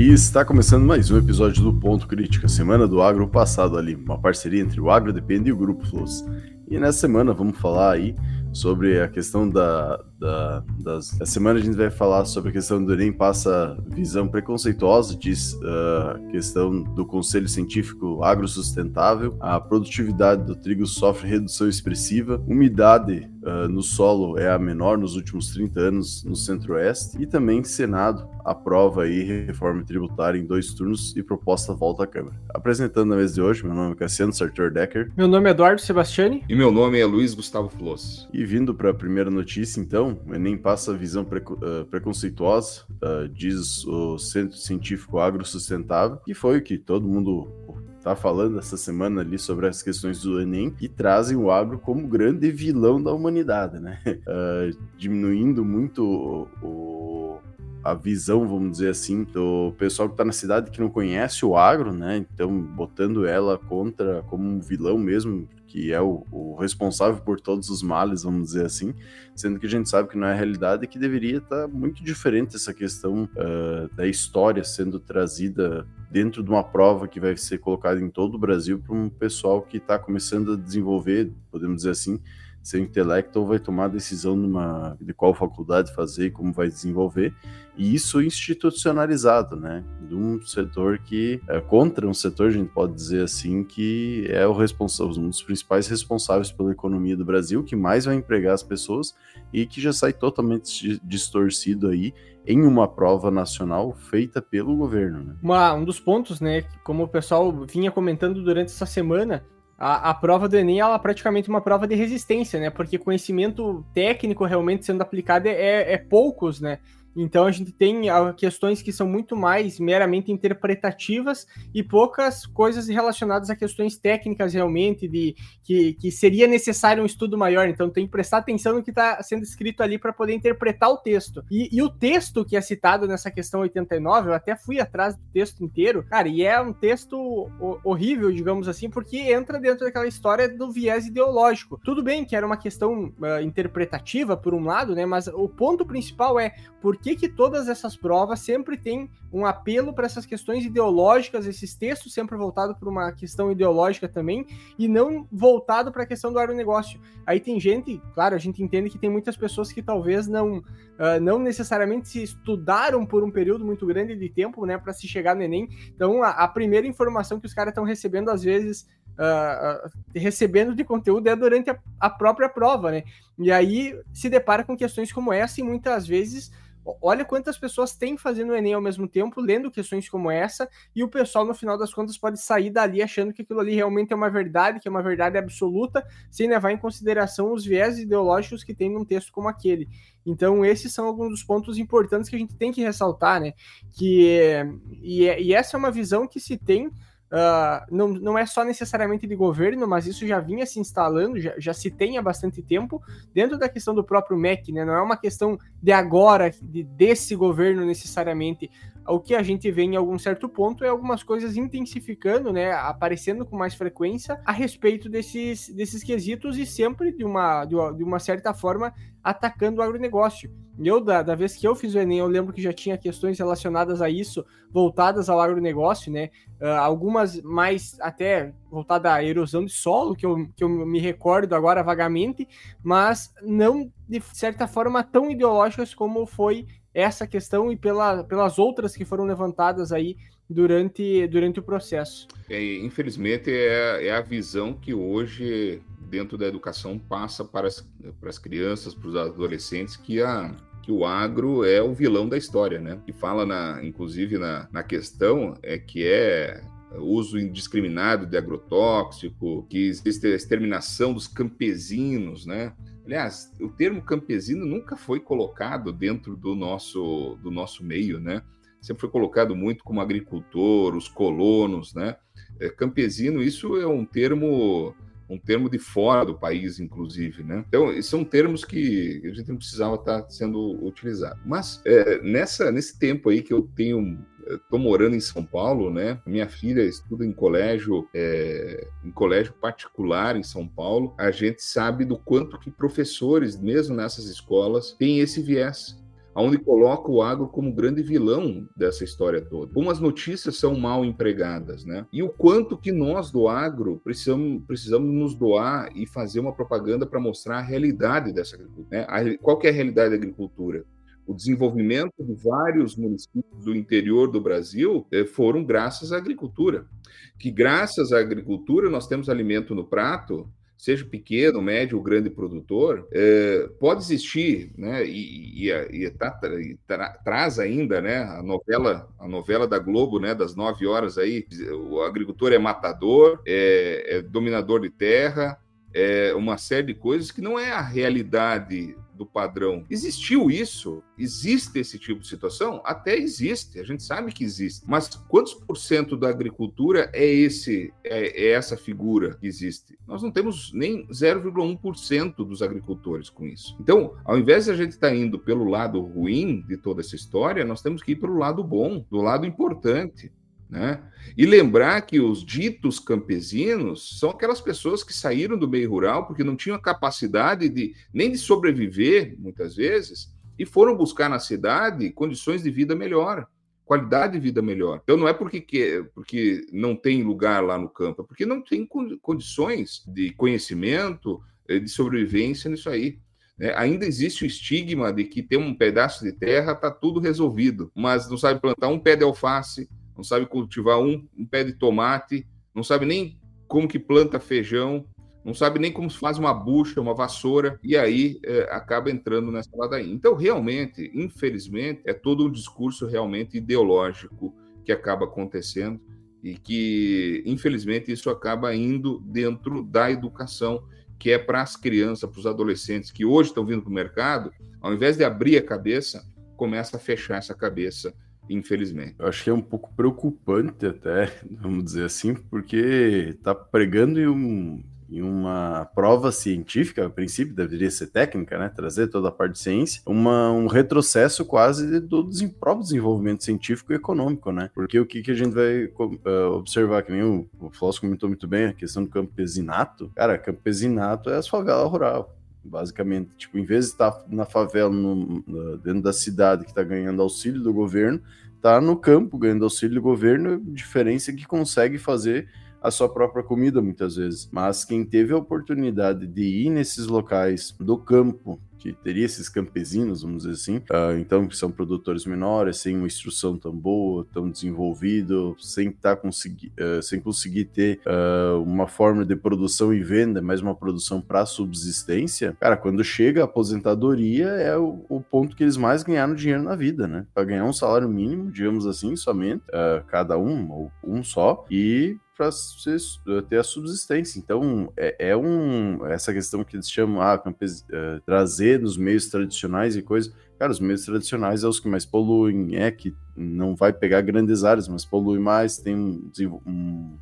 E está começando mais um episódio do Ponto Crítica, Semana do Agro passado ali, uma parceria entre o Agro Depende e o Grupo Flows. E nessa semana vamos falar aí sobre a questão da, da, das. Essa semana a gente vai falar sobre a questão do Enem passa visão preconceituosa, diz a uh, questão do Conselho Científico Agrosustentável, a produtividade do trigo sofre redução expressiva, umidade uh, no solo é a menor nos últimos 30 anos no Centro-Oeste, e também Senado aprova aí reforma tributária em dois turnos e proposta volta à Câmara. Apresentando na mesa de hoje, meu nome é Cassiano Sartor Decker. Meu nome é Eduardo Sebastiani. E meu nome é Luiz Gustavo Floss. E vindo para a primeira notícia, então, o Enem passa a visão uh, preconceituosa, uh, diz o Centro Científico Agro Sustentável, que foi o que todo mundo tá falando essa semana ali sobre as questões do Enem e trazem o agro como grande vilão da humanidade, né? Uh, diminuindo muito o, o, a visão, vamos dizer assim, do pessoal que está na cidade que não conhece o agro, né? Então, botando ela contra como um vilão mesmo, que é o, o, responsável por todos os males, vamos dizer assim, sendo que a gente sabe que não é a realidade e que deveria estar tá muito diferente essa questão uh, da história sendo trazida dentro de uma prova que vai ser colocada em todo o Brasil para um pessoal que está começando a desenvolver, podemos dizer assim, seu intelecto vai tomar a decisão de qual faculdade fazer e como vai desenvolver, e isso institucionalizado, né, de um setor que é contra um setor, a gente pode dizer assim, que é o responsável, um dos principais responsáveis pela economia do Brasil, que mais vai empregar as pessoas e que já sai totalmente distorcido aí em uma prova nacional feita pelo governo. Né? Uma, um dos pontos, né, como o pessoal vinha comentando durante essa semana, a, a, prova do Enem ela é praticamente uma prova de resistência, né? Porque conhecimento técnico realmente sendo aplicado é, é poucos, né? Então a gente tem ah, questões que são muito mais meramente interpretativas e poucas coisas relacionadas a questões técnicas realmente, de que, que seria necessário um estudo maior. Então tem que prestar atenção no que está sendo escrito ali para poder interpretar o texto. E, e, o texto que é citado nessa questão 89, eu até fui atrás do texto inteiro, cara, e é um texto horrível, digamos assim, porque entra dentro daquela história do viés ideológico. Tudo bem que era uma questão uh, interpretativa, por um lado, né? Mas o ponto principal é por que, que todas essas provas sempre têm um apelo para essas questões ideológicas, esses textos sempre voltados para uma questão ideológica também, e não voltado para a questão do agronegócio. Aí tem gente, claro, a gente entende que tem muitas pessoas que talvez não, uh, não necessariamente se estudaram por um período muito grande de tempo, né, para se chegar no Enem. Então, a, a primeira informação que os caras estão recebendo, às vezes, uh, recebendo de conteúdo é durante a, a, própria prova, né? E aí se depara com questões como essa e muitas vezes Olha quantas pessoas têm fazendo o Enem ao mesmo tempo, lendo questões como essa, e o pessoal, no final das contas, pode sair dali achando que aquilo ali realmente é uma verdade, que é uma verdade absoluta, sem levar em consideração os viés ideológicos que tem num texto como aquele. Então, esses são alguns dos pontos importantes que a gente tem que ressaltar, né? Que, e, e essa é uma visão que se tem Uh, não, não é só necessariamente de governo, mas isso já vinha se instalando, já, já se tem há bastante tempo, dentro da questão do próprio MEC, né? Não é uma questão de agora, de, desse governo necessariamente. O que a gente vê em algum certo ponto é algumas coisas intensificando, né? Aparecendo com mais frequência a respeito desses, desses quesitos e sempre de uma, de uma, de uma certa forma atacando o agronegócio. Eu, da, da vez que eu fiz o Enem, eu lembro que já tinha questões relacionadas a isso, voltadas ao agronegócio, né? Uh, algumas mais até voltadas à erosão de solo, que eu, que eu me recordo agora vagamente, mas não de certa forma tão ideológicas como foi essa questão e pela, pelas outras que foram levantadas aí durante, durante o processo. É, infelizmente, é, é a visão que hoje dentro da educação passa para as, para as crianças, para os adolescentes, que a, que o agro é o vilão da história, né? E fala, na, inclusive, na, na questão é que é uso indiscriminado de agrotóxico, que existe a exterminação dos campesinos, né? Aliás, o termo campesino nunca foi colocado dentro do nosso, do nosso meio, né? Sempre foi colocado muito como agricultor, os colonos, né? É, campesino, isso é um termo um termo de fora do país, inclusive, né? Então, são termos que a gente não precisava estar sendo utilizado. Mas é, nessa, nesse tempo aí que eu tenho estou morando em São Paulo, né? Minha filha estuda em colégio, é, em colégio particular em São Paulo. A gente sabe do quanto que professores, mesmo nessas escolas, têm esse viés. onde coloca o agro como grande vilão dessa história toda. Como as notícias são mal empregadas, né? E o quanto que nós do agro precisamos, precisamos nos doar e fazer uma propaganda para mostrar a realidade dessa agricultura. Né? A, qual é a realidade da agricultura? O desenvolvimento de vários municípios do interior do Brasil eh, foram graças à agricultura. Que graças à agricultura nós temos alimento no prato seja pequeno, médio ou grande produtor, é, pode existir, né? E, e, e, tá, e tra, traz ainda, né? A novela, a novela da Globo, né? Das nove horas aí, o agricultor é matador, é, é dominador de terra, é uma série de coisas que não é a realidade do padrão. Existiu isso? Existe esse tipo de situação? Até existe, a gente sabe que existe. Mas quantos por cento da agricultura é esse é, é essa figura que existe? Nós não temos nem 0,1% dos agricultores com isso. Então, ao invés de a gente estar tá indo pelo lado ruim de toda essa história, nós temos que ir pelo lado bom, do lado importante. Né? E lembrar que os ditos campesinos são aquelas pessoas que saíram do meio rural porque não tinham a capacidade de nem de sobreviver, muitas vezes, e foram buscar na cidade condições de vida melhor, qualidade de vida melhor. Então não é porque, que, porque não tem lugar lá no campo, é porque não tem condições de conhecimento, eh, de sobrevivência nisso aí. É, ainda existe o estigma de que ter um pedaço de terra está tudo resolvido, mas não sabe plantar um pé de alface, não sabe cultivar um, um pé de tomate, não sabe nem como que planta feijão, não sabe nem como se faz uma bucha, uma vassoura, e aí é, acaba entrando nessa ladainha. Então, realmente, infelizmente, é todo um discurso realmente ideológico que acaba acontecendo e que, infelizmente, isso acaba indo dentro da educação, que é para as crianças, para os adolescentes que hoje estão vindo para o mercado, ao invés de abrir a cabeça, começa a fechar essa cabeça infelizmente. Eu acho que é um pouco preocupante até, vamos dizer assim, porque está pregando em, um, em uma prova científica, a princípio deveria ser técnica, né, trazer toda a parte de ciência, uma, um retrocesso quase do próprio desenvolvimento científico e econômico, né, porque o que, que a gente vai uh, observar, que nem o, o comentou muito bem, a questão do campesinato, cara, campesinato é as favelas rural, basicamente. Tipo, em vez de estar na favela, no, dentro da cidade que está ganhando auxílio do governo, está no campo ganhando auxílio do governo, diferença é que consegue fazer a sua própria comida muitas vezes. Mas quem teve a oportunidade de ir nesses locais do campo que teria esses campesinos, vamos dizer assim, uh, então que são produtores menores, sem uma instrução tão boa, tão desenvolvido, sem tá consegui uh, sem conseguir ter uh, uma forma de produção e venda, mas uma produção para subsistência, cara, quando chega a aposentadoria é o, o, ponto que eles mais ganharam dinheiro na vida, né? Para ganhar um salário mínimo, digamos assim, somente, cada um ou um só, e para eh, ter a subsistência. Então, é, é, um essa questão que eles chamam ah, campes, uh, trazer nos meios tradicionais e coisas. Cara, os meios tradicionais é os que mais poluem, é que não vai pegar grandes áreas, mas polui mais, tem um, um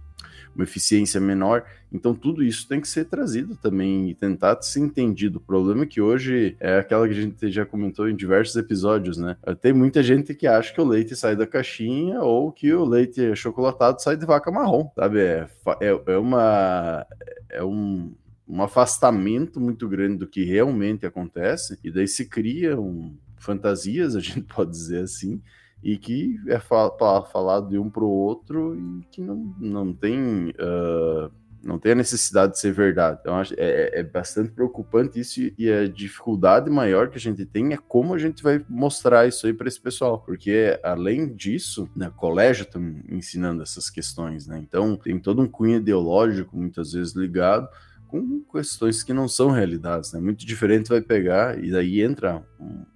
uma eficiência menor. Então, tudo isso tem que ser trazido também e tentar ser entendido. O problema é que hoje é aquela que a gente já comentou em diversos episódios, né? Tem muita gente que acha que o leite sai da caixinha ou que o leite chocolatado sai de vaca marrom, sabe? É, é, é uma. É um um afastamento muito grande do que realmente acontece, e daí se criam fantasias, a gente pode dizer assim, e que é falado de um para o outro e que não, não tem uh, não tem a necessidade de ser verdade. Então é, é bastante preocupante isso e a dificuldade maior que a gente tem é como a gente vai mostrar isso aí para esse pessoal, porque além disso, né, colégio está ensinando essas questões, né? Então tem todo um cunho ideológico muitas vezes ligado com questões que não são realidades, né? Muito diferente vai pegar e daí entra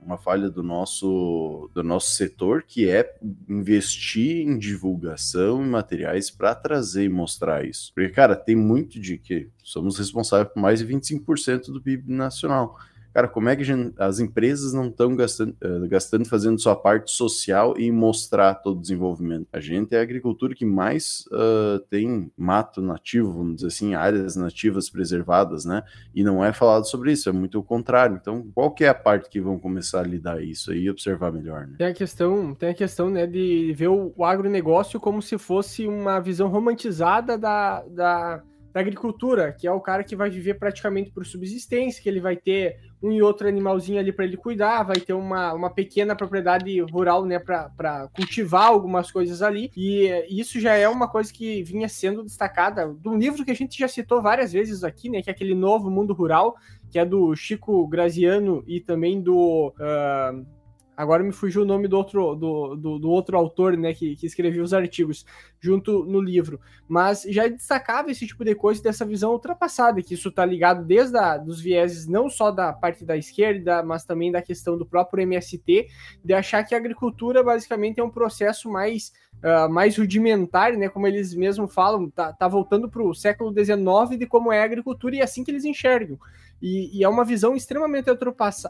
uma falha do nosso do nosso setor que é investir em divulgação e materiais para trazer e mostrar isso. Porque cara, tem muito de que somos responsáveis por mais de 25% do PIB nacional. Cara, como é que as empresas não estão gastando, uh, gastando fazendo sua parte social e mostrar todo o desenvolvimento? A gente é a agricultura que mais uh, tem mato nativo, vamos dizer assim, áreas nativas preservadas, né? E não é falado sobre isso, é muito o contrário. Então, qual que é a parte que vão começar a lidar isso aí e observar melhor, né? Tem a questão, tem a questão, né, de ver o, o agronegócio como se fosse uma visão romantizada da, da da agricultura, que é o cara que vai viver praticamente por subsistência, que ele vai ter um e outro animalzinho ali para ele cuidar, vai ter uma, uma pequena propriedade rural, né, para cultivar algumas coisas ali. E isso já é uma coisa que vinha sendo destacada de um livro que a gente já citou várias vezes aqui, né, que é aquele Novo Mundo Rural, que é do Chico Graziano e também do. Uh, Agora me fugiu o nome do outro, do, do, do outro autor, né, que, que escreveu os artigos junto no livro. Mas já destacava esse tipo de coisa dessa visão ultrapassada, que isso está ligado desde a, dos vieses não só da parte da esquerda, mas também da questão do próprio MST, de achar que a agricultura basicamente é um processo mais Uh, mais rudimentar, né, como eles mesmos falam, tá, tá voltando para o século XIX de como é a agricultura e é assim que eles enxergam. E, e, é uma visão extremamente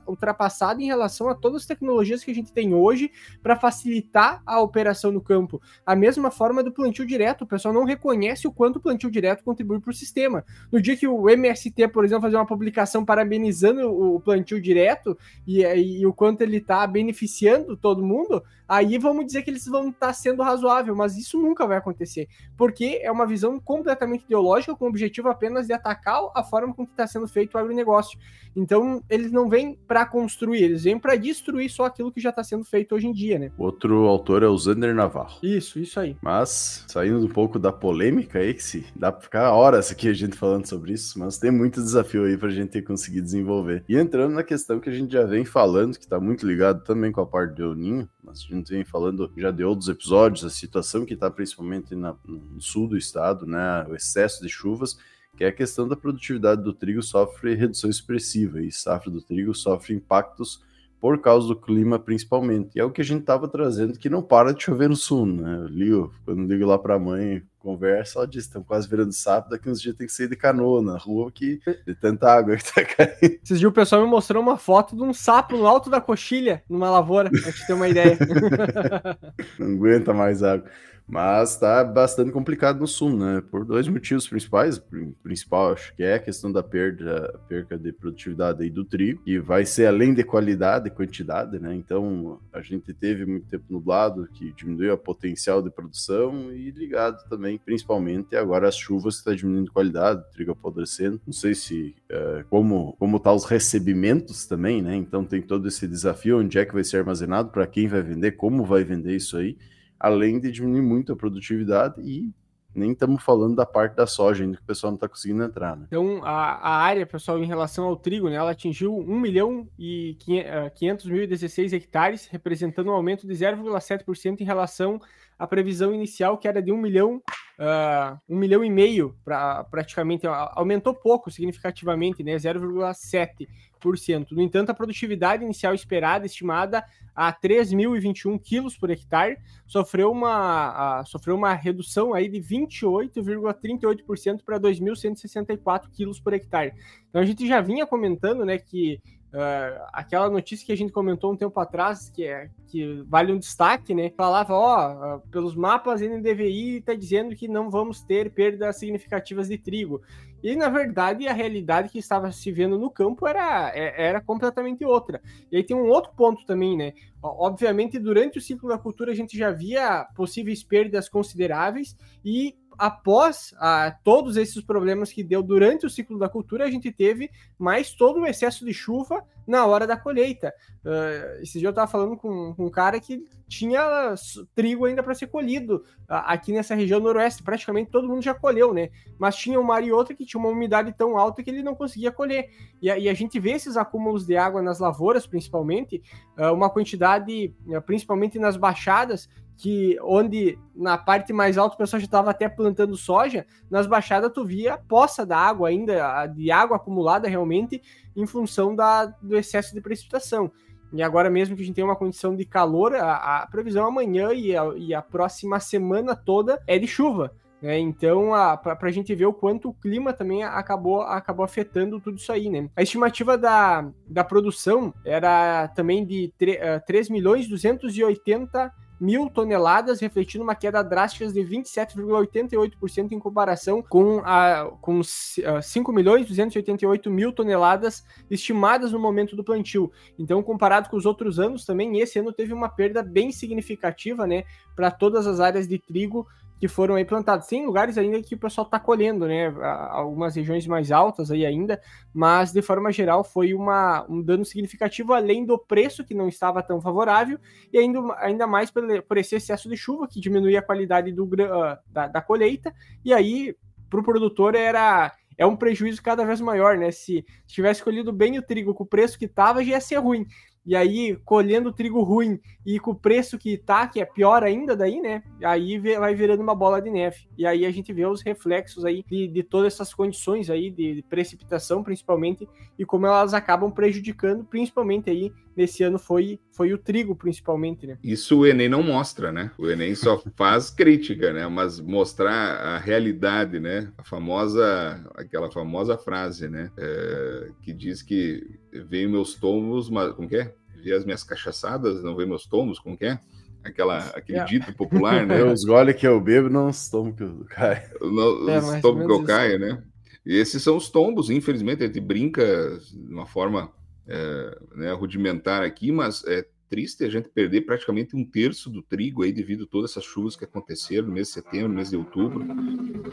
ultrapassada em relação a todas as tecnologias que a gente tem hoje para facilitar a operação no campo. A mesma forma do plantio direto, o pessoal não reconhece o quanto o plantio direto contribui para o sistema. No dia que o MST, por exemplo, fazer uma publicação parabenizando o plantio direto e, e o quanto ele está beneficiando todo mundo, aí vamos dizer que eles vão estar tá sendo razoável, mas isso nunca vai acontecer, porque é uma visão completamente ideológica com o objetivo apenas de atacar a forma com que está sendo feito o agronegócio. Então, eles não vêm para construir, eles vêm para destruir só aquilo que já está sendo feito hoje em dia, né? Outro autor é o Zander Navarro. Isso, isso aí. Mas, saindo um pouco da polêmica aí, que se dá para ficar horas aqui a gente falando sobre isso, mas tem muito desafio aí para a gente conseguir desenvolver. E entrando na questão que a gente já vem falando, que está muito ligado também com a parte do Ninho, mas a gente vem falando já de outros episódios, a situação que está principalmente na, no sul do estado, né, o excesso de chuvas, que é a questão da produtividade do trigo sofre redução expressiva e safra do trigo sofre impactos por causa do clima principalmente. E é o que a gente estava trazendo, que não para de chover no sul, né? Eu ligo, quando ligo lá para a mãe, conversa, ela diz, estão quase virando sapo, daqui uns dias tem que sair de canoa na rua, que de tanta água que tá caindo. Esses dias o pessoal me mostrou uma foto de um sapo no alto da coxilha, numa lavoura, pra te ter uma ideia. não aguenta mais água. Mas está bastante complicado no sul, né? Por dois motivos principais. O principal, acho que é a questão da perda, perca de produtividade aí do trigo, que vai ser além de qualidade e quantidade, né? Então, a gente teve muito tempo nublado, que diminuiu a potencial de produção e ligado também, principalmente, agora as chuvas está diminuindo a qualidade, o trigo apodrecendo. Não sei se é, como como tá os recebimentos também, né? Então tem todo esse desafio, onde é que vai ser armazenado, para quem vai vender, como vai vender isso aí além de diminuir muito a produtividade e nem estamos falando da parte da soja ainda que o pessoal não está conseguindo entrar. Né? Então, a, a, área, pessoal, em relação ao trigo, né, ela atingiu 1 milhão e 500 mil e 16 hectares, representando um aumento de 0,7% em relação à previsão inicial, que era de 1 milhão, uh, 1 milhão e meio, pra, praticamente, aumentou pouco significativamente, né, 0,7%. No entanto, a produtividade inicial esperada, estimada a 3.021 quilos por hectare, sofreu uma, a, sofreu uma redução aí de 28,38% para 2.164 quilos por hectare. Então a gente já vinha comentando, né, que Uh, aquela notícia que a gente comentou um tempo atrás, que é que vale um destaque, né? Falava, ó, uh, pelos mapas NDVI está dizendo que não vamos ter perdas significativas de trigo. E na verdade a realidade que estava se vendo no campo era, é, era completamente outra. E aí tem um outro ponto também, né? Obviamente, durante o ciclo da cultura a gente já via possíveis perdas consideráveis e após ah, todos esses problemas que deu durante o ciclo da cultura, a gente teve mais todo o excesso de chuva na hora da colheita. Uh, esse dia eu estava falando com, com, um cara que tinha trigo ainda para ser colhido uh, aqui nessa região noroeste. Praticamente todo mundo já colheu, né? Mas tinha uma área e outra que tinha uma umidade tão alta que ele não conseguia colher. E, e a gente vê esses acúmulos de água nas lavouras, principalmente, uh, uma quantidade, principalmente nas baixadas, que onde na parte mais alta o pessoal já estava até plantando soja, nas baixadas tu via poça da água ainda, de água acumulada realmente, em função da, do excesso de precipitação. E agora mesmo que a gente tem uma condição de calor, a, a previsão amanhã e a, e a, próxima semana toda é de chuva. Né? Então, para a gente ver o quanto o clima também acabou, acabou afetando tudo isso aí. Né? A estimativa da, da produção era também de 3, 3 milhões 280 mil toneladas, refletindo uma queda drástica de 27,88% em comparação com, a, com 5 milhões 288 mil toneladas estimadas no momento do plantio. Então, comparado com os outros anos, também esse ano teve uma perda bem significativa, né, para todas as áreas de trigo que foram aí plantados. Tem lugares ainda que o pessoal está colhendo, né? Algumas regiões mais altas aí ainda, mas de forma geral foi uma, um dano significativo, além do preço que não estava tão favorável, e ainda, ainda mais por, por esse excesso de chuva que diminuía a qualidade do, uh, da, da colheita, e aí para o produtor era é um prejuízo cada vez maior, né? Se tivesse colhido bem o trigo com o preço que estava, já ia ser ruim e aí colhendo trigo ruim e com o preço que tá, que é pior ainda daí, né? Aí vai virando uma bola de neve. E aí a gente vê os reflexos aí de, de todas essas condições aí de precipitação, principalmente, e como elas acabam prejudicando, principalmente aí nesse ano foi, foi o trigo, principalmente, né? Isso o Enem não mostra, né? O Enem só faz crítica, né? Mas mostrar a realidade, né? A famosa, aquela famosa frase, né? É, que diz que veio meus tombos, mas como que é? Vi as minhas cachaçadas, não veio meus tombos, como que é? Aquela, aquele é. dito popular, né? Os gole que eu bebo, não os tombos que eu caio. Não, é, os tombos que eu caio, né? E esses são os tombos, infelizmente, a gente brinca de uma forma é, né, rudimentar aqui, mas é triste a gente perder praticamente um terço do trigo aí devido a todas essas chuvas que aconteceram no mês de setembro, no mês de outubro.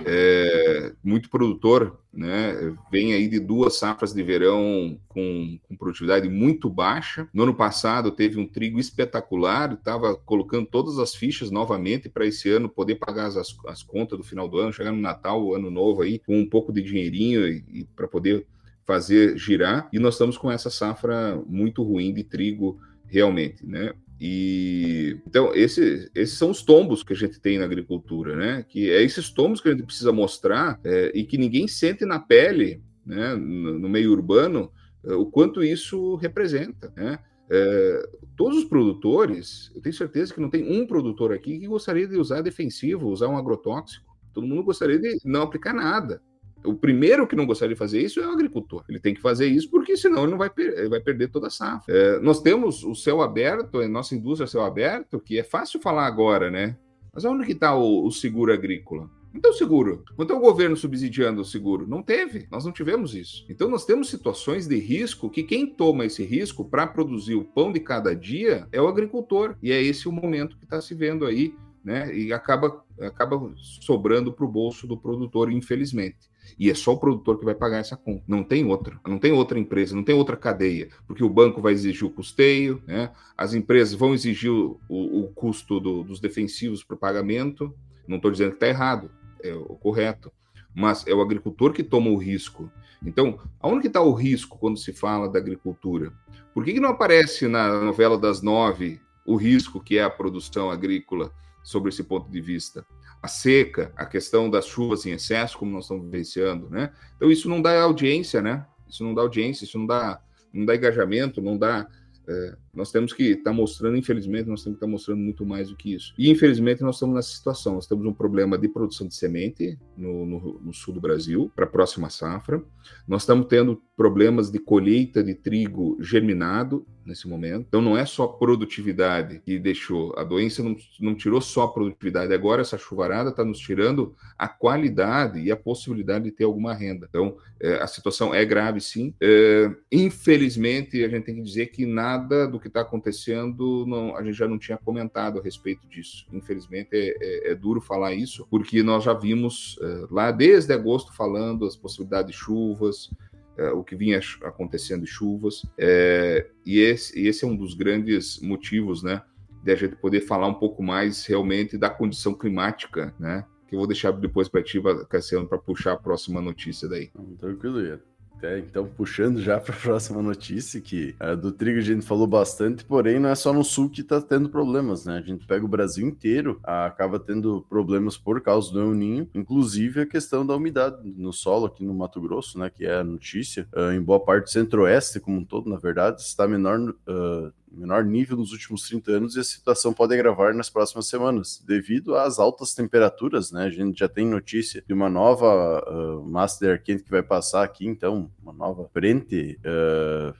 É, muito produtor, né? Vem aí de duas safras de verão com, com produtividade muito baixa. No ano passado teve um trigo espetacular, estava colocando todas as fichas novamente para esse ano poder pagar as, as contas do final do ano, chegar no Natal, ano novo aí, com um pouco de dinheirinho e, e para poder fazer girar. E nós estamos com essa safra muito ruim de trigo realmente, né? E então esse, esses são os tombos que a gente tem na agricultura, né? Que é esses tombos que a gente precisa mostrar é, e que ninguém sente na pele, né? No, no meio urbano, é, o quanto isso representa, né? É, todos os produtores, eu tenho certeza que não tem um produtor aqui que gostaria de usar defensivo, usar um agrotóxico. Todo mundo gostaria de não aplicar nada. O primeiro que não gostaria de fazer isso é o agricultor. Ele tem que fazer isso porque senão ele não vai, ele vai perder toda a safra. É, nós temos o céu aberto, a nossa indústria céu aberto, que é fácil falar agora, né? Mas onde que está o, o seguro agrícola? Não tem o seguro. Não tem o governo subsidiando o seguro. Não teve. Nós não tivemos isso. Então, nós temos situações de risco que quem toma esse risco para produzir o pão de cada dia é o agricultor. E é esse o momento que está se vendo aí, né? E acaba, acaba sobrando para o bolso do produtor, infelizmente. E é só o produtor que vai pagar essa conta. Não tem outra. Não tem outra empresa, não tem outra cadeia. Porque o banco vai exigir o custeio, né? as empresas vão exigir o, o, custo do, dos defensivos para o pagamento. Não estou dizendo que está errado, é o correto. Mas é o agricultor que toma o risco. Então, aonde que está o risco quando se fala da agricultura? Por que, que não aparece na novela das nove o risco que é a produção agrícola sobre esse ponto de vista? A seca, a questão das chuvas em excesso, como nós estamos vivenciando, né? Então isso não dá audiência, né? Isso não dá audiência, isso não dá, não dá engajamento, não dá é, nós temos que estar tá mostrando, infelizmente, nós temos que estar tá mostrando muito mais do que isso. E, infelizmente, nós estamos nessa situação. Nós temos um problema de produção de semente no, no, no sul do Brasil, para a próxima safra. Nós estamos tendo problemas de colheita de trigo germinado nesse momento. Então, não é só produtividade que deixou. A doença não, não tirou só a produtividade. Agora, essa chuvarada está nos tirando a qualidade e a possibilidade de ter alguma renda. Então, é, a situação é grave, sim. É, infelizmente, a gente tem que dizer que nada nada do que está acontecendo, não, a gente já não tinha comentado a respeito disso. Infelizmente é, é, é duro falar isso, porque nós já vimos é, lá desde agosto falando as possibilidades de chuvas, é, o que vinha acontecendo de chuvas, é, e esse, e, esse, é um dos grandes motivos, né, de a gente poder falar um pouco mais realmente da condição climática, né, que eu vou deixar depois para ti, Cassiano, para puxar a próxima notícia daí. Tranquilo, Ian. É, então, puxando já para a próxima notícia, que a do trigo a gente falou bastante, porém não é só no sul que está tendo problemas, né? A gente pega o Brasil inteiro, acaba tendo problemas por causa do El Ninho, inclusive a questão da umidade no solo aqui no Mato Grosso, né? Que é a notícia. Uh, em boa parte do centro-oeste, como um todo, na verdade, está menor uh, menor nível nos últimos 30 anos e a situação pode agravar nas próximas semanas, devido às altas temperaturas, né? A gente já tem notícia de uma nova uh, massa de ar quente que vai passar aqui, então, uma nova frente uh,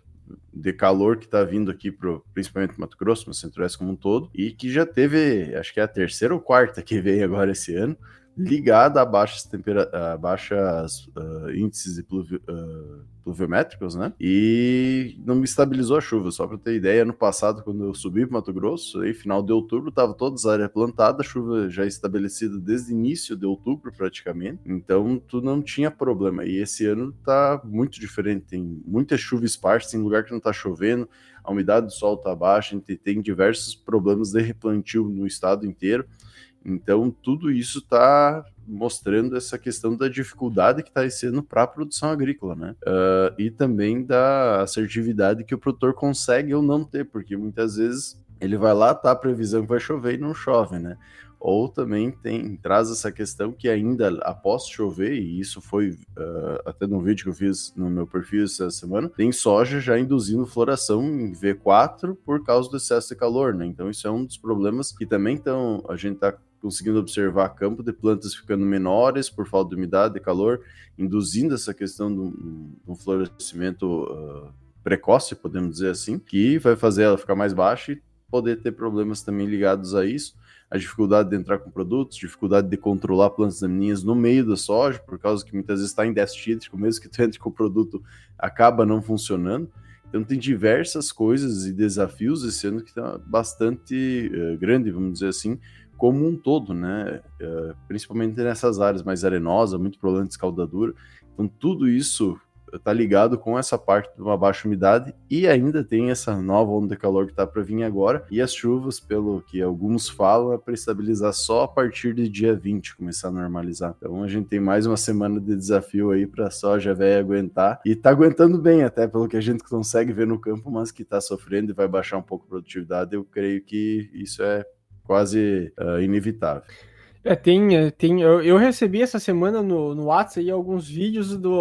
de calor que está vindo aqui pro, principalmente Mato Grosso, no Centro-Oeste como um todo, e que já teve, acho que é a terceira ou quarta que veio agora esse ano, ligada a baixas, tempera a baixas uh, índices de pluvio, uh, pluviométricos, né? E não me estabilizou a chuva. Só para ter ideia, ano passado, quando eu subi para Mato Grosso, aí final de outubro, tava toda as áreas plantadas, chuva já estabelecida desde início de outubro, praticamente. Então, tu não tinha problema. E esse ano tá muito diferente. Tem muita chuva esparsa, tem lugar que não tá chovendo, a umidade do solo tá baixa, a gente tem diversos problemas de replantio no estado inteiro. Então, tudo isso está mostrando essa questão da dificuldade que está sendo para a produção agrícola, né? Uh, e também da assertividade que o produtor consegue ou não ter, porque muitas vezes ele vai lá, tá a previsão que vai chover e não chove, né? Ou também tem traz essa questão que ainda após chover, e isso foi uh, até no vídeo que eu fiz no meu perfil essa semana, tem soja já induzindo floração em V4 por causa do excesso de calor, né? Então isso é um dos problemas que também então a gente está conseguindo observar campo de plantas ficando menores por falta de umidade e calor, induzindo essa questão um, florescimento uh, precoce, podemos dizer assim, que vai fazer ela ficar mais baixa e poder ter problemas também ligados a isso. A dificuldade de entrar com produtos, dificuldade de controlar plantas daninhas no meio da soja, por causa que muitas vezes está em déficit hídrico, mesmo que tu entre com o produto, acaba não funcionando. Então tem diversas coisas e desafios esse ano que está bastante uh, grande, vamos dizer assim, como um todo, né? Uh, principalmente nessas áreas mais arenosas, muito problema de escaldadura. Então, tudo isso está ligado com essa parte de uma baixa umidade e ainda tem essa nova onda de calor que está para vir agora. E as chuvas, pelo que alguns falam, é para estabilizar só a partir de dia 20 começar a normalizar. Então a gente tem mais uma semana de desafio aí para a soja velha aguentar e está aguentando bem até pelo que a gente consegue ver no campo, mas que está sofrendo e vai baixar um pouco a produtividade. Eu creio que isso é quase uh, inevitável. É, tem, é, tem eu, eu, recebi essa semana no, no WhatsApp alguns vídeos do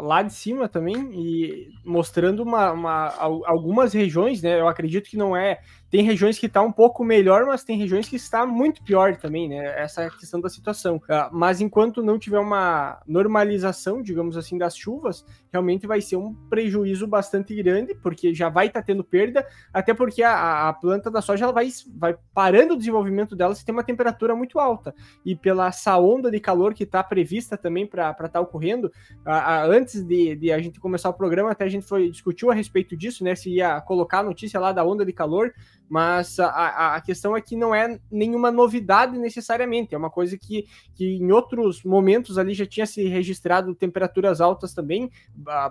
lá de cima também e mostrando uma, uma, algumas regiões, né? Eu acredito que não é tem regiões que está um pouco melhor, mas tem regiões que está muito pior também, né? Essa é a questão da situação. Uh, mas enquanto não tiver uma normalização, digamos assim, das chuvas, realmente vai ser um prejuízo bastante grande, porque já vai estar tá tendo perda, até porque a, a, planta da soja ela vai, vai parando o desenvolvimento dela se tem uma temperatura muito alta. E pela essa onda de calor que está prevista também para estar tá ocorrendo, uh, uh, antes de, de, a gente começar o programa, até a gente foi discutiu a respeito disso, né? Se ia colocar a notícia lá da onda de calor mas a, a questão é que não é nenhuma novidade necessariamente, é uma coisa que, que em outros momentos ali já tinha se registrado temperaturas altas também,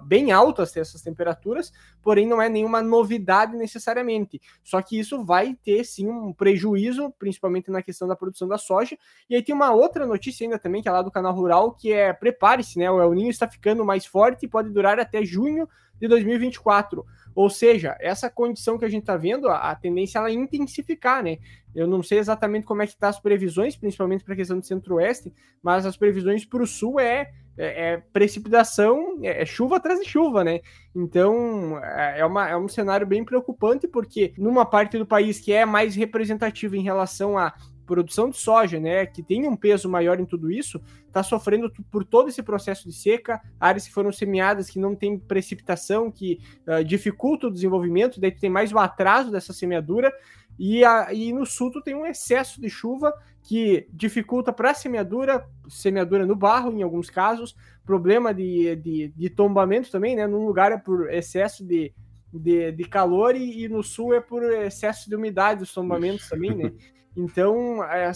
bem altas essas temperaturas, porém não é nenhuma novidade necessariamente. Só que isso vai ter sim um prejuízo, principalmente na questão da produção da soja. E aí tem uma outra notícia ainda também, que é lá do canal Rural, que é prepare-se, né? O El Ninho está ficando mais forte e pode durar até junho de 2024. Ou seja, essa condição que a gente está vendo, a, a, tendência é ela intensificar, né? Eu não sei exatamente como é que tá as previsões, principalmente para a questão do centro-oeste, mas as previsões para o sul é, é, é precipitação, é, é, chuva atrás de chuva, né? Então é, é, uma, é um cenário bem preocupante, porque numa parte do país que é mais representativa em relação a produção de soja, né, que tem um peso maior em tudo isso, está sofrendo por todo esse processo de seca, áreas que foram semeadas que não tem precipitação, que uh, dificulta o desenvolvimento, daí tem mais o atraso dessa semeadura, e, a, e no sul tu tem um excesso de chuva que dificulta para a semeadura, semeadura no barro em alguns casos, problema de, de, de tombamento também, né, num lugar é por excesso de, de, de, calor e, e, no sul é por excesso de umidade, os tombamentos também, né? Então, é,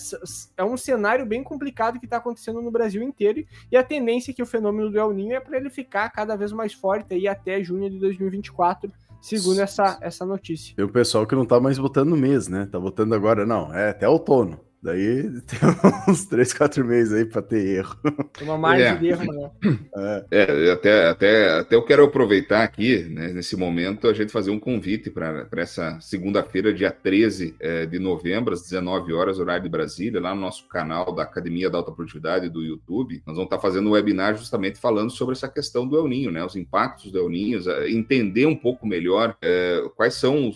é um cenário bem complicado que está acontecendo no Brasil inteiro. E a tendência é que o fenômeno do El Ninho é para ele ficar cada vez mais forte aí até junho de 2024, segundo essa, essa notícia. Tem o pessoal que não está mais botando no mês, né? Tá botando agora, não, é até outono. Daí tem uns 3, 4 meses aí para ter erro. Uma margem é. de erro, né? É. é, até, até, até eu quero aproveitar aqui, né, nesse momento, a gente fazer um convite para essa segunda-feira, dia 13 é, de novembro, às 19 horas, horário de Brasília, lá no nosso canal da Academia da Alta Produtividade do YouTube. Nós vamos estar fazendo um webinar justamente falando sobre essa questão do El Ninho, né? Os impactos do El Ninho, entender um pouco melhor é, quais são,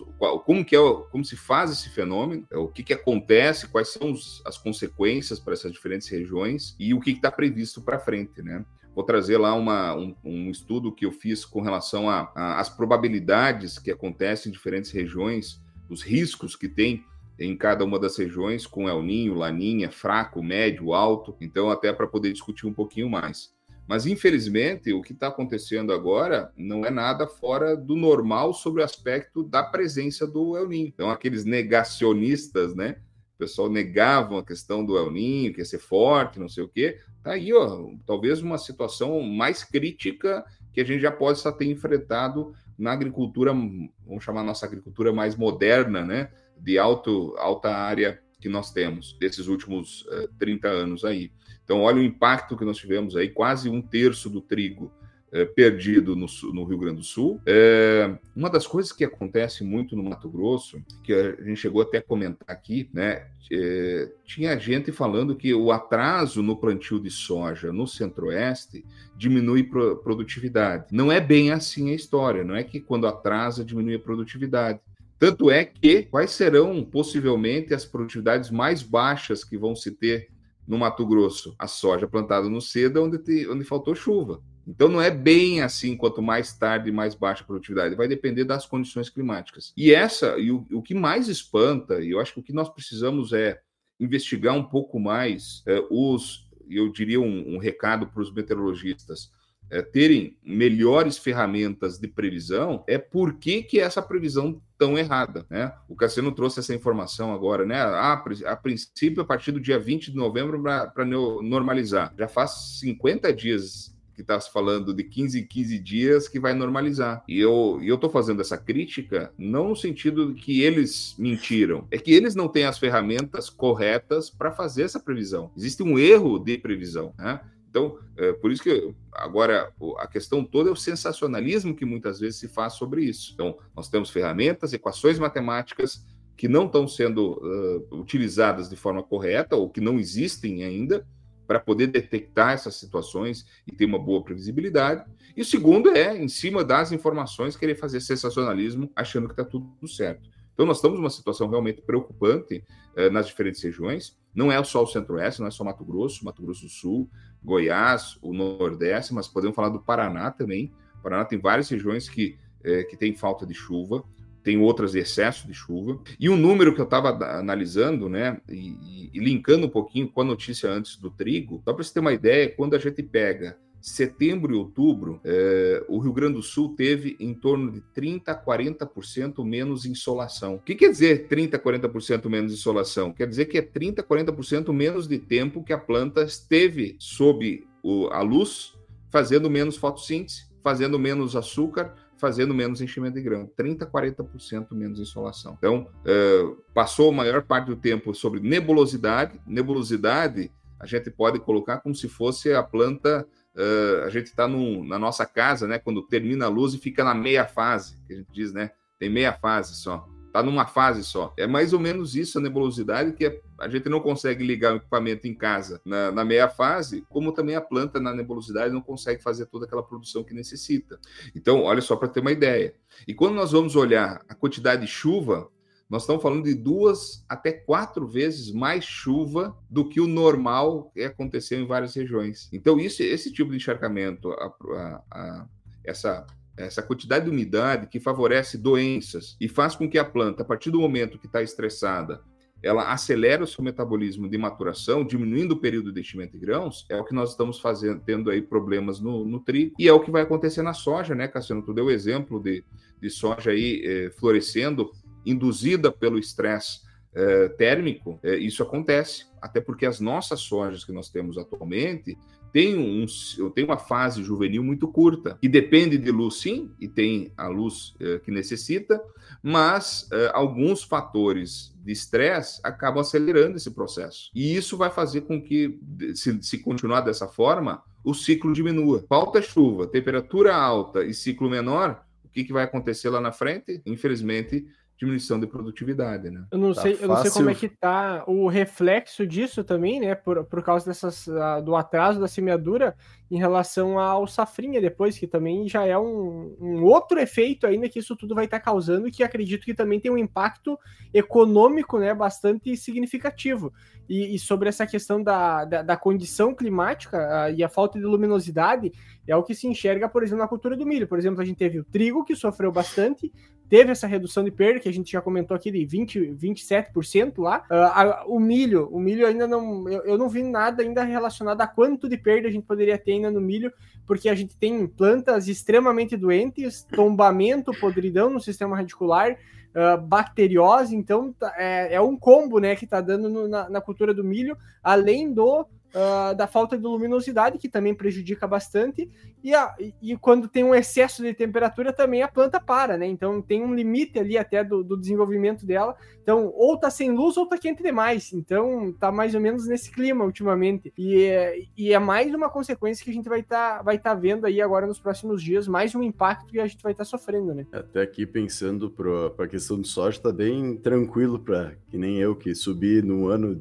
como que é, como se faz esse fenômeno, é, o que, que acontece, quais são os, as consequências para essas diferentes regiões e o que está previsto para frente, né? Vou trazer lá uma, um, um, estudo que eu fiz com relação às probabilidades que acontecem em diferentes regiões, os riscos que tem em cada uma das regiões, com El Ninho, Laninha, fraco, médio, alto, então até para poder discutir um pouquinho mais. Mas, infelizmente, o que está acontecendo agora não é nada fora do normal sobre o aspecto da presença do El Ninho. Então, aqueles negacionistas, né? Pessoal negavam a questão do El Ninho, que ia ser forte, não sei o quê. Tá aí, ó, talvez uma situação mais crítica que a gente já possa ter enfrentado na agricultura, vamos chamar nossa agricultura mais moderna, né? De alto, alta área que nós temos desses últimos uh, eh, 30 anos aí. Então, olha o impacto que nós tivemos aí, quase um terço do trigo é, perdido no, no, Rio Grande do Sul. É, uma das coisas que acontece muito no Mato Grosso, que a gente chegou até a comentar aqui, né? É, tinha gente falando que o atraso no plantio de soja no Centro-Oeste diminui pro, produtividade. Não é bem assim a história, não é que quando atrasa diminui a produtividade. Tanto é que quais serão possivelmente as produtividades mais baixas que vão se ter no Mato Grosso, a soja plantada no seda onde, te, onde faltou chuva. Então não é bem assim, quanto mais tarde, mais baixa a produtividade. Vai depender das condições climáticas. E essa, e o, o que mais espanta, e eu acho que o que nós precisamos é investigar um pouco mais é, os, eu diria um, um recado para os meteorologistas, é, terem melhores ferramentas de previsão, é por que, que essa previsão tão errada, né? O Cassiano trouxe essa informação agora, né? A princípio, a partir do dia 20 de novembro, para normalizar. Já faz 50 dias que está se falando de 15 em 15 dias que vai normalizar. E eu estou fazendo essa crítica não no sentido de que eles mentiram, é que eles não têm as ferramentas corretas para fazer essa previsão. Existe um erro de previsão, né? Então, é, por isso que agora a questão toda é o sensacionalismo que muitas vezes se faz sobre isso. Então, nós temos ferramentas, equações matemáticas que não estão sendo uh, utilizadas de forma correta ou que não existem ainda para poder detectar essas situações e ter uma boa previsibilidade. E o segundo é, em cima das informações, querer fazer sensacionalismo achando que está tudo certo. Então, nós estamos numa situação realmente preocupante uh, nas diferentes regiões. Não é só o Centro-Oeste, não é só Mato Grosso, Mato Grosso do Sul, Goiás, o Nordeste, mas podemos falar do Paraná também. O Paraná tem várias regiões que, é, que tem falta de chuva, tem outras de excesso de chuva. E um número que eu estava analisando, né, e, e, linkando um pouquinho com a notícia antes do trigo, só para você ter uma ideia, quando a gente pega setembro e outubro, é, o Rio Grande do Sul teve em torno de 30% a 40% menos insolação. O que quer dizer 30% a 40% menos insolação? Quer dizer que é 30% a 40% menos de tempo que a planta esteve sob o, a luz, fazendo menos fotossíntese, fazendo menos açúcar, fazendo menos enchimento de grão. 30% a 40% menos insolação. Então, é, passou a maior parte do tempo sobre nebulosidade. Nebulosidade a gente pode colocar como se fosse a planta Uh, a gente está na nossa casa, né? Quando termina a luz e fica na meia fase, que a gente diz, né? Tem meia fase só. Está numa fase só. É mais ou menos isso a nebulosidade, que a gente não consegue ligar o equipamento em casa na, na meia fase, como também a planta na nebulosidade não consegue fazer toda aquela produção que necessita. Então, olha só para ter uma ideia. E quando nós vamos olhar a quantidade de chuva, nós estamos falando de duas até quatro vezes mais chuva do que o normal que aconteceu em várias regiões. Então, isso, esse tipo de encharcamento, a, a, a, essa essa quantidade de umidade que favorece doenças e faz com que a planta, a partir do momento que está estressada, ela acelera o seu metabolismo de maturação, diminuindo o período de enchimento de grãos, é o que nós estamos fazendo, tendo aí problemas no, no trigo, e é o que vai acontecer na soja, né, Cassiano? Tu deu o exemplo de, de soja aí eh, florescendo induzida pelo estresse eh, térmico, eh, isso acontece, até porque as nossas sojas que nós temos atualmente têm, um, têm uma fase juvenil muito curta, que depende de luz sim, e tem a luz eh, que necessita, mas alguns fatores de estresse acabam acelerando esse processo. E isso vai fazer com que, se, se continuar dessa forma, o ciclo diminua. Falta chuva, temperatura alta e ciclo menor, o que, que vai acontecer lá na frente? Infelizmente, diminuição de produtividade, né? Eu não tá sei, eu não sei como é que tá o reflexo disso também, né? Por, por causa dessas, uh, do atraso da semeadura em relação ao safrinha depois, que também já é um, um outro efeito ainda que isso tudo vai estar tá causando, que acredito que também tem um impacto econômico, né? Bastante significativo. E, e sobre essa questão da, da, da condição climática uh, e a falta de luminosidade, é o que se enxerga, por exemplo, na cultura do milho. Por exemplo, a gente teve o trigo, que sofreu bastante, teve essa redução de perda, que a gente já comentou aqui, de 20, 27% lá. Uh, a, o milho, o milho ainda não. Eu, eu, não vi nada ainda relacionado a quanto de perda a gente poderia ter ainda no milho, porque a gente tem plantas extremamente doentes, tombamento, podridão no sistema radicular. Uh, bacteriose, então tá, é, é, um combo né, que está dando no, na, na cultura do milho, além do uh, da falta de luminosidade, que também prejudica bastante, e, a, e, quando tem um excesso de temperatura também a planta para, né? Então tem um limite ali até do, do desenvolvimento dela. Então, ou tá sem luz ou tá quente demais. Então, tá mais ou menos nesse clima ultimamente. E, e é mais uma consequência que a gente vai estar tá, vai tá vendo aí agora nos próximos dias, mais um impacto que a gente vai estar tá sofrendo, né? Até aqui pensando para a questão do soja, tá bem tranquilo para que nem eu que subi no ano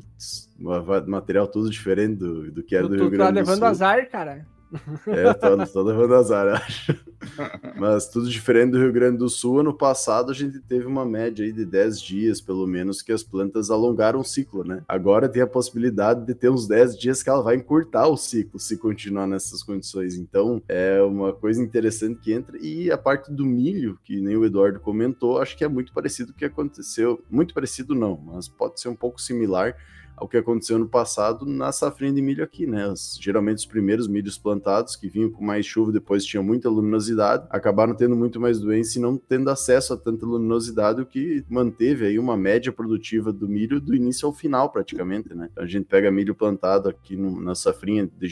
material tudo diferente do, do que tu, do Rio Grande do Sul. Tu tá levando azar, cara. É, tô, tô levando azar, acho. Mas tudo diferente do Rio Grande do Sul. Ano passado a gente teve uma média aí de 10 dias, pelo menos, que as plantas alongaram o ciclo, né? Agora tem a possibilidade de ter uns 10 dias que ela vai encurtar o ciclo se continuar nessas condições. Então é uma coisa interessante que entra. E a parte do milho, que nem o Eduardo comentou, acho que é muito parecido com o que aconteceu. Muito parecido não, mas pode ser um pouco similar ao que aconteceu no passado na safrinha de milho aqui, né? Geralmente os primeiros milhos plantados que vinham com mais chuva, depois tinham muita luminosidade, acabaram tendo muito mais doença e não tendo acesso a tanta luminosidade, o que manteve aí uma média produtiva do milho do início ao final, praticamente, né? A gente pega milho plantado aqui no, na safrinha de,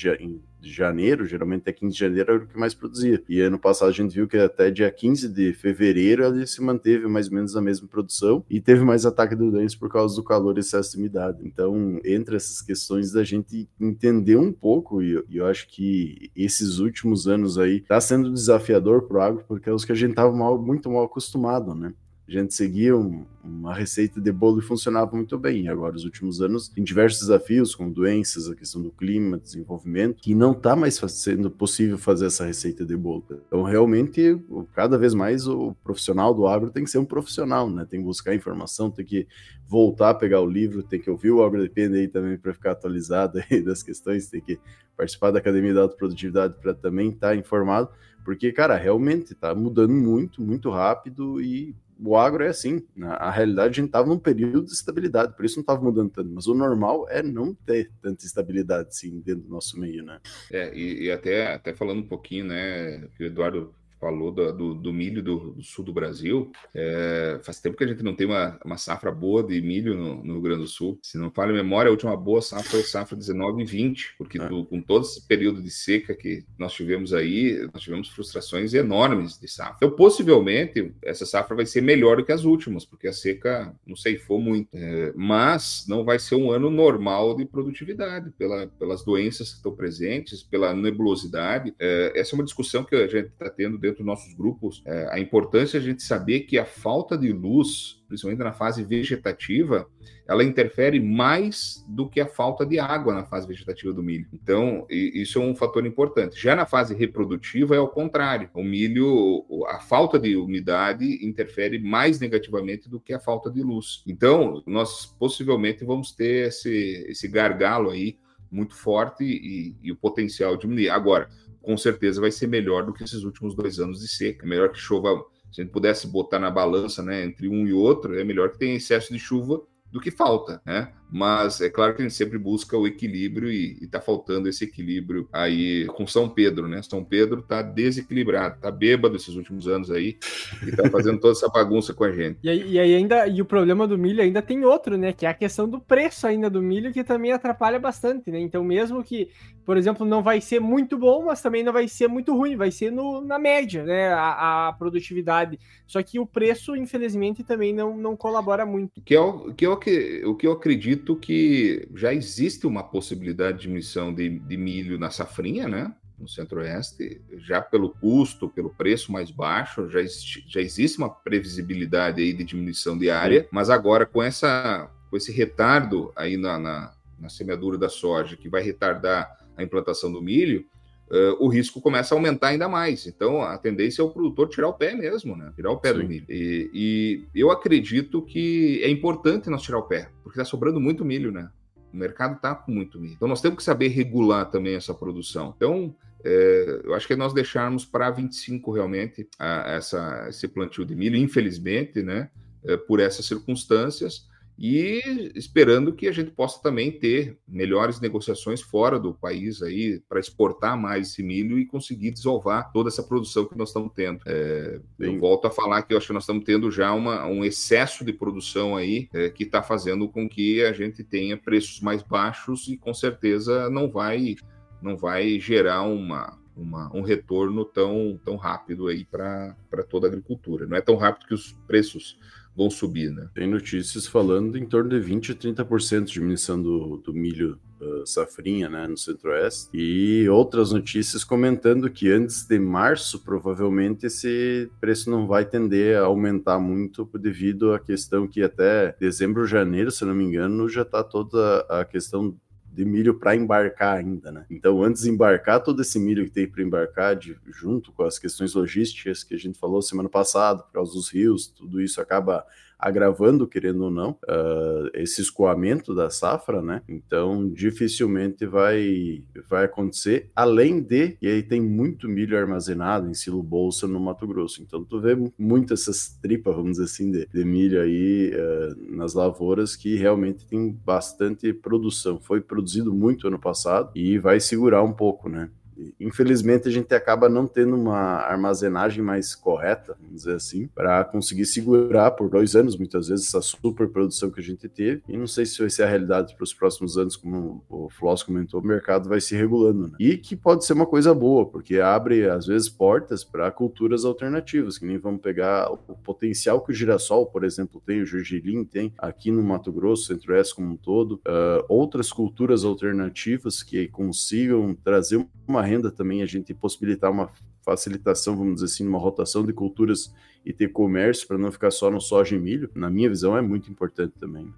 de janeiro, geralmente até 15 de janeiro era o que mais produzia. E ano passado a gente viu que até dia 15 de fevereiro ele se manteve mais ou menos a mesma produção e teve mais ataque de doenças por causa do calor e excesso de umidade. Então, entre essas questões da gente entender um pouco, e eu, eu acho que esses últimos anos aí tá sendo desafiador pro agro, porque é os que a gente tava mal, muito mal acostumado, né? A gente seguia um, uma receita de bolo e funcionava muito bem. Agora, nos últimos anos, tem diversos desafios, como doenças, a questão do clima, desenvolvimento, que não está mais sendo possível fazer essa receita de bolo. Então, realmente, cada vez mais o profissional do agro tem que ser um profissional, né? Tem que buscar informação, tem que voltar a pegar o livro, tem que ouvir o AgroDepende aí também para ficar atualizado das questões, tem que participar da Academia da Autoprodutividade para também estar tá informado, porque, cara, realmente está mudando muito, muito rápido e o agro é assim. Na a realidade, a gente estava num período de estabilidade, por isso não estava mudando tanto. Mas o normal é não ter tanta estabilidade assim dentro do nosso meio, né? É, e, e até, até falando um pouquinho, né, que o Eduardo falou do, do, do milho do, do, sul do Brasil. É, faz tempo que a gente não tem uma, uma safra boa de milho no, no, Rio Grande do Sul. Se não falha a memória, a última boa safra foi a safra 19 e 20, porque é. tu, com todo esse período de seca que nós tivemos aí, nós tivemos frustrações enormes de safra. Então, possivelmente, essa safra vai ser melhor do que as últimas, porque a seca não ceifou muito. É, mas não vai ser um ano normal de produtividade, pela, pelas doenças que estão presentes, pela nebulosidade. É, essa é uma discussão que a gente está tendo dentro dos nossos grupos, é, a importância de a gente saber que a falta de luz, principalmente na fase vegetativa, ela interfere mais do que a falta de água na fase vegetativa do milho. Então, isso é um fator importante. Já na fase reprodutiva é o contrário. O milho, a falta de umidade interfere mais negativamente do que a falta de luz. Então, nós possivelmente vamos ter esse, esse gargalo aí muito forte e, e o potencial diminuir. Agora, com certeza vai ser melhor do que esses últimos dois anos de seca. É melhor que chova, se a gente pudesse botar na balança né, entre um e outro, é melhor que tenha excesso de chuva do que falta, né? Mas é claro que a gente sempre busca o equilíbrio e, está faltando esse equilíbrio aí com São Pedro, né? São Pedro está desequilibrado, está bêbado esses últimos anos aí e está fazendo toda essa bagunça com a gente. E, aí, e aí ainda e o problema do milho ainda tem outro, né? Que é a questão do preço ainda do milho que também atrapalha bastante, né? Então mesmo que, por exemplo, não vai ser muito bom, mas também não vai ser muito ruim, vai ser no, na média, né? A, a produtividade. Só que o preço, infelizmente, também não, não colabora muito. Que é o que, é o que, o que eu acredito acredito que já existe uma possibilidade de diminuição de, de milho na safrinha, né? No Centro-Oeste, já pelo custo, pelo preço mais baixo, já, já existe uma previsibilidade aí de diminuição de área, mas agora com, essa, com esse retardo aí na, na, na semeadura da soja, que vai retardar a implantação do milho, uh, o risco começa a aumentar ainda mais. Então, a tendência é o produtor tirar o pé mesmo, né? Tirar o pé Sim. do milho. E, e, eu acredito que é importante nós tirar o pé, porque está sobrando muito milho, né? O mercado está com muito milho. Então nós temos que saber regular também essa produção. Então, é, eu acho que é nós deixarmos para 25 realmente a, essa, esse plantio de milho, infelizmente, né, é, por essas circunstâncias, e esperando que a gente possa também ter melhores negociações fora do país aí para exportar mais esse milho e conseguir desovar toda essa produção que nós estamos tendo. É, eu volto a falar que eu acho que nós estamos tendo já uma, um excesso de produção aí é, que está fazendo com que a gente tenha preços mais baixos e com certeza não vai não vai gerar uma, uma, um retorno tão, tão rápido aí para toda a agricultura. Não é tão rápido que os preços vão subir, né? Tem notícias falando em torno de 20 a 30% de diminuição do, do milho uh, safrinha, né, no centro-oeste, e outras notícias comentando que antes de março, provavelmente, esse preço não vai tender a aumentar muito devido à questão que até dezembro, janeiro, se não me engano, já está toda a questão de milho para embarcar ainda, né? Então, antes de embarcar todo esse milho que tem para embarcar, de, junto com as questões logísticas que a gente falou semana passada, por causa dos rios, tudo isso acaba agravando, querendo ou não, uh, esse escoamento da safra, né? Então, dificilmente vai, vai acontecer, além de, e aí tem muito milho armazenado em silo bolsa no Mato Grosso. Então, tu vê muito essas tripas, vamos dizer assim, de, de milho aí uh, nas lavouras que realmente tem bastante produção. Foi produzido muito ano passado e vai segurar um pouco, né? Infelizmente a gente acaba não tendo uma armazenagem mais correta, vamos dizer assim, para conseguir segurar por dois anos, muitas vezes, essa superprodução que a gente teve. E não sei se vai ser a realidade para os próximos anos, como o Floss comentou, o mercado vai se regulando. Né? E que pode ser uma coisa boa, porque abre, às vezes, portas para culturas alternativas, que nem vamos pegar o potencial que o girassol, por exemplo, tem, o gergelim tem aqui no Mato Grosso, Centro-Oeste como um todo, uh, outras culturas alternativas que consigam trazer uma renda também, a gente possibilitar uma facilitação, vamos dizer assim, uma rotação de culturas e ter comércio para não ficar só no soja e milho, na minha visão, é muito importante também.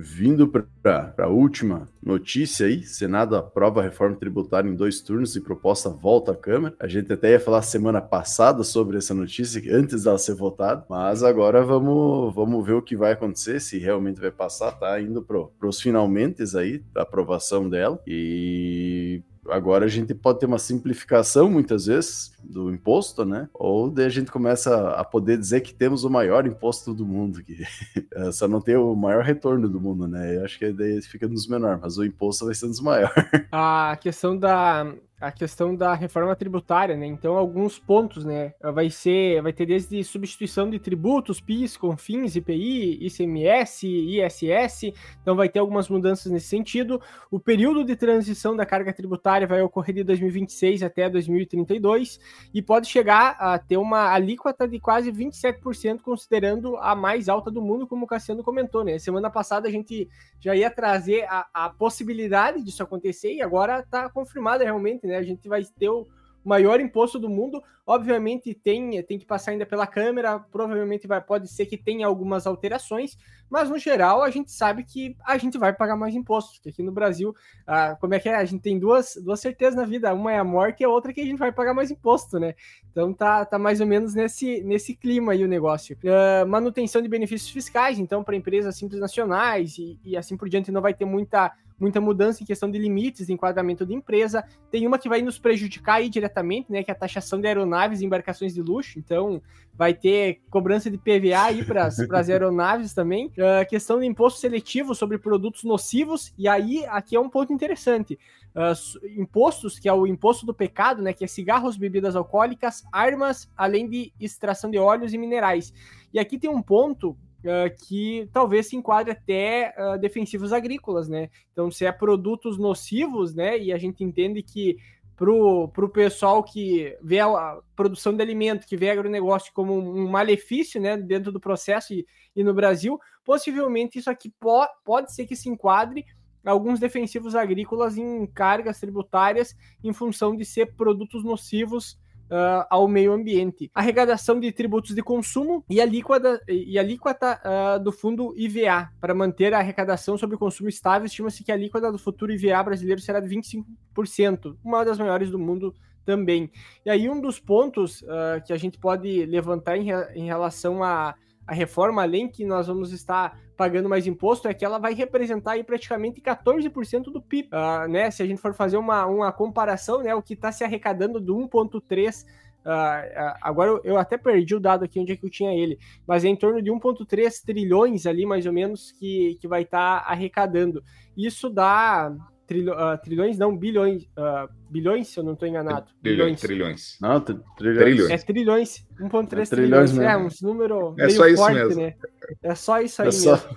Vindo para a última notícia aí, Senado aprova a reforma tributária em dois turnos e proposta volta à Câmara. A gente até ia falar semana passada sobre essa notícia, antes dela ser votada, mas agora vamos, vamos ver o que vai acontecer, se realmente vai passar, tá indo para os finalmente aí, da aprovação dela. E agora a gente pode ter uma simplificação muitas vezes do imposto, né? Ou daí a gente começa a poder dizer que temos o maior imposto do mundo, que só não tem o maior retorno do mundo, né? Eu acho que daí fica nos menores, mas o imposto vai ser nos maiores. A questão da a questão da reforma tributária, né? Então, alguns pontos, né? Vai ser, vai ter desde substituição de tributos, PIS, CONFINS, IPI, ICMS, ISS. Então, vai ter algumas mudanças nesse sentido. O período de transição da carga tributária vai ocorrer de 2026 até 2032 e pode chegar a ter uma alíquota de quase 27%, considerando a mais alta do mundo, como o Cassiano comentou, né? Semana passada a gente já ia trazer a, a possibilidade disso acontecer e agora está confirmada realmente né? A gente vai ter o maior imposto do mundo. Obviamente tem, tem que passar ainda pela Câmara, provavelmente vai, pode ser que tenha algumas alterações, mas no geral a gente sabe que a gente vai pagar mais impostos, porque aqui no Brasil, ah, como é que é? A gente tem duas, duas certezas na vida, uma é a morte e a outra é que a gente vai pagar mais imposto, né? Então tá, tá mais ou menos nesse, nesse clima aí o negócio. Uh, manutenção de benefícios fiscais, então para empresas simples nacionais e, e assim por diante não vai ter muita muita mudança em questão de limites de enquadramento de empresa. Tem uma que vai nos prejudicar aí diretamente, né, que é a taxação de aeronaves e embarcações de luxo. Então, vai ter cobrança de PVA aí para as aeronaves também. Uh, questão do imposto seletivo sobre produtos nocivos. E aí, aqui é um ponto interessante. Uh, impostos, que é o imposto do pecado, né, que é cigarros, bebidas alcoólicas, armas, além de extração de óleos e minerais. E aqui tem um ponto Uh, que talvez se enquadre até uh, defensivos agrícolas, né? Então, se é produtos nocivos, né? E a gente entende que para o pessoal que vê a produção de alimento, que vê agronegócio como um malefício né, dentro do processo e, e no Brasil, possivelmente isso aqui po pode ser que se enquadre alguns defensivos agrícolas em cargas tributárias em função de ser produtos nocivos uh, ao meio ambiente. Arrecadação de tributos de consumo e a alíquota, e alíquota uh, do fundo IVA. Para manter a arrecadação sobre o consumo estável, estima-se que a alíquota do futuro IVA brasileiro será de 25%, uma das maiores do mundo também. E aí um dos pontos uh, que a gente pode levantar em, em relação a a reforma, além que nós vamos estar pagando mais imposto, é que ela vai representar aí praticamente 14% do PIB, uh, né? Se a gente for fazer uma, uma comparação, né, o que está se arrecadando do 1,3 Uh, uh, agora eu, eu, até perdi o dado aqui onde é que eu tinha ele, mas é em torno de 1,3 trilhões ali, mais ou menos, que, que vai estar tá arrecadando. Isso dá trilho, uh, trilhões, não, bilhões. Uh, bilhões, se eu não estou enganado. Trilhões. Trilhões. Não, trilhões. É trilhões. 1,3 é trilhões. trilhões é, uns números é só isso forte, mesmo. né? É só isso aí é mesmo. Só...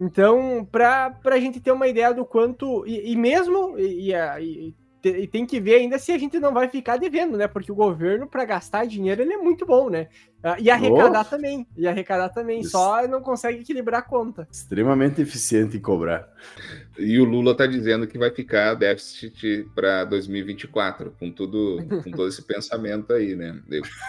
então, para a gente ter uma ideia do quanto. E, e mesmo. E, e, e tem que ver ainda se a gente não vai ficar devendo, né? Porque o governo, para gastar dinheiro, ele é muito bom, né? Ah, e arrecadar oh. também. E arrecadar também. Isso. Só não consegue equilibrar a conta. Extremamente eficiente em cobrar. E o Lula está dizendo que vai ficar déficit para 2024, com tudo, com todo esse pensamento aí, né?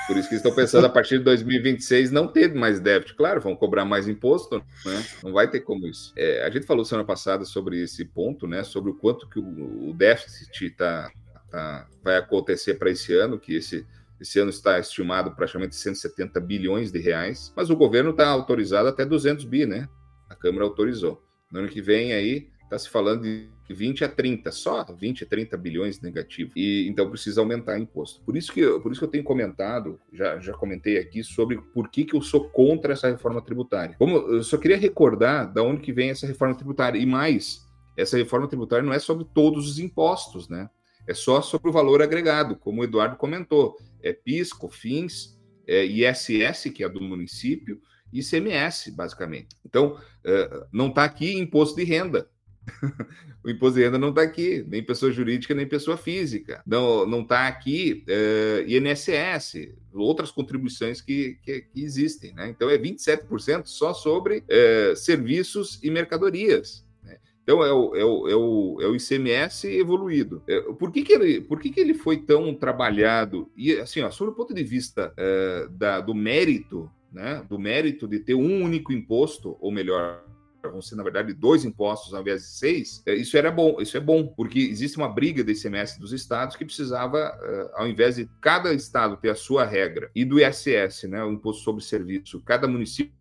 Por isso que estão pensando a partir de 2026 não ter mais déficit. Claro, vão cobrar mais imposto, né? Não vai ter como isso. É, a gente falou semana passada sobre esse ponto, né? Sobre o quanto que o, o déficit tá, tá, vai acontecer para esse ano, que esse esse ano está estimado praticamente 170 bilhões de reais, mas o governo está autorizado até 200 bi, né? A Câmara autorizou. No ano que vem aí está se falando de 20 a 30, só 20 a 30 bilhões negativo. E então precisa aumentar imposto. Por isso que eu, por isso que eu tenho comentado, já, já comentei aqui sobre por que, que eu sou contra essa reforma tributária. Como eu só queria recordar da onde que vem essa reforma tributária e mais, essa reforma tributária não é sobre todos os impostos, né? É só sobre o valor agregado, como o Eduardo comentou. É PIS, COFINS, é ISS, que é do município, e ICMS, basicamente. Então, é, não está aqui imposto de renda. o imposto de renda não está aqui, nem pessoa jurídica, nem pessoa física. Não está aqui uh, INSS, outras contribuições que, que, que, existem. Né? Então, é 27% só sobre uh, serviços e mercadorias. Né? Então, é o, é, o, é, o, é o ICMS evoluído. É, por que, que, ele, por que, que ele foi tão trabalhado? E, assim, ó, sobre o ponto de vista uh, da, do mérito, né, do mérito de ter um único imposto, ou melhor, vão ser, na verdade, dois impostos ao invés de seis, é, isso era bom, isso é bom, porque existe uma briga do ICMS dos estados que precisava, é, ao invés de cada estado ter a sua regra, e do ISS, né, o Imposto sobre Serviço, cada município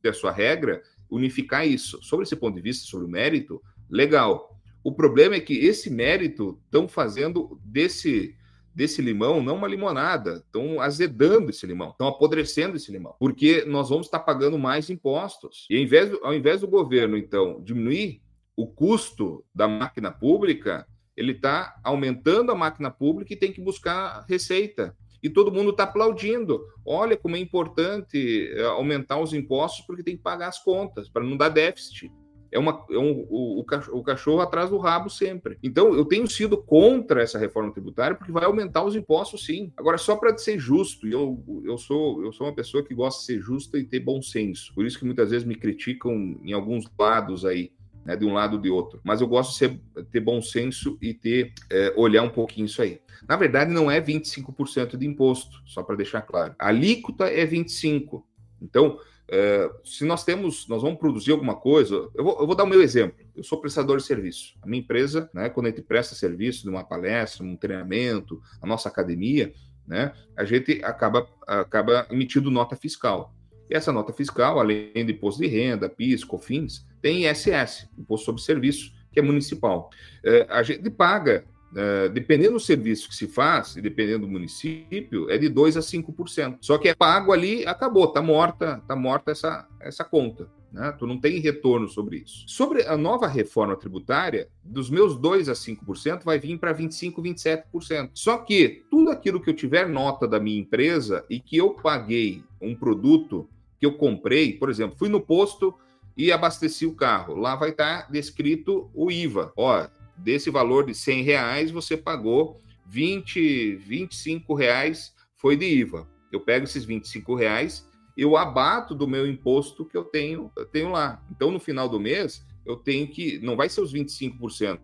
ter a sua regra, unificar isso. Sobre esse ponto de vista, sobre o mérito, legal. O problema é que esse mérito estão fazendo desse desse limão, não uma limonada. Estão azedando esse limão, estão apodrecendo esse limão, porque nós vamos estar pagando mais impostos. E ao invés, ao invés do governo, então, diminuir o custo da máquina pública, ele está aumentando a máquina pública e tem que buscar receita. E todo mundo está aplaudindo. Olha como é importante eh, aumentar os impostos porque tem que pagar as contas, para não dar déficit é, uma, é um, o, o, cachorro atrás do rabo sempre. Então, eu tenho sido contra essa reforma tributária porque vai aumentar os impostos, sim. Agora, só para ser justo, e eu, eu, sou, eu sou uma pessoa que gosta de ser justa e ter bom senso. Por isso que muitas vezes me criticam em alguns lados aí. Né, de um lado ou de outro. Mas eu gosto de ser, ter bom senso e ter é, olhar um pouquinho isso aí. Na verdade, não é 25% de imposto, só para deixar claro. A alíquota é 25%. Então, é, se nós temos, nós vamos produzir alguma coisa, eu vou, eu vou, dar o meu exemplo. Eu sou prestador de serviço. A minha empresa, né, quando a gente presta serviço de uma palestra, um treinamento, a nossa academia, né, a gente acaba, acaba emitindo nota fiscal. E essa nota fiscal, além de imposto de renda, PIS, COFINS, tem ISS, Imposto sobre Serviço, que é municipal. É, a gente paga Uh, dependendo do serviço que se faz, e dependendo do município, é de 2 a 5%. Só que é pago ali, acabou, está morta, tá morta essa, essa conta. Né? Tu não tem retorno sobre isso. Sobre a nova reforma tributária, dos meus 2 a 5% vai vir para 25, 27%. Só que tudo aquilo que eu tiver nota da minha empresa e que eu paguei um produto que eu comprei, por exemplo, fui no posto e abasteci o carro. Lá vai estar tá descrito o IVA. Ó, desse valor de 100 reais, você pagou 20, 25 reais foi de IVA. Eu pego esses 25 reais, eu abato do meu imposto que eu tenho, eu tenho lá. Então, no final do mês, eu tenho que. Não vai ser os 25%,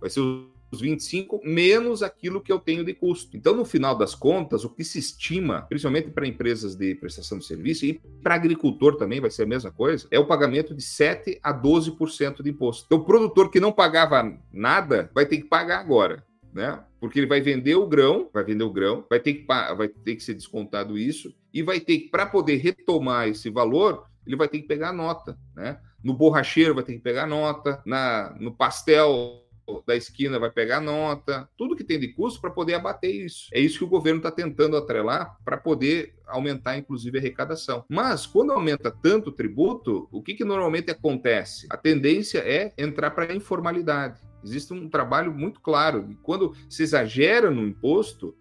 vai ser os 25 menos aquilo que eu tenho de custo. Então, no final das contas, o que se estima, principalmente para empresas de prestação de serviço e para agricultor também vai ser a mesma coisa, é o pagamento de 7 a 12% de imposto. Então, o produtor que não pagava nada vai ter que pagar agora. né? Porque ele vai vender o grão, vai vender o grão, vai ter que, vai ter que ser descontado isso, e vai ter que, para poder retomar esse valor, ele vai ter que pegar nota, né? No borracheiro vai ter que pegar nota, na, no pastel da esquina vai pegar nota, tudo que tem de custo para poder abater isso. É isso que o governo está tentando atrelar para poder aumentar, inclusive, a arrecadação. Mas, quando aumenta tanto o tributo, o que, que normalmente acontece? A tendência é entrar para a informalidade. Existe um trabalho muito claro. Quando se exagera no imposto,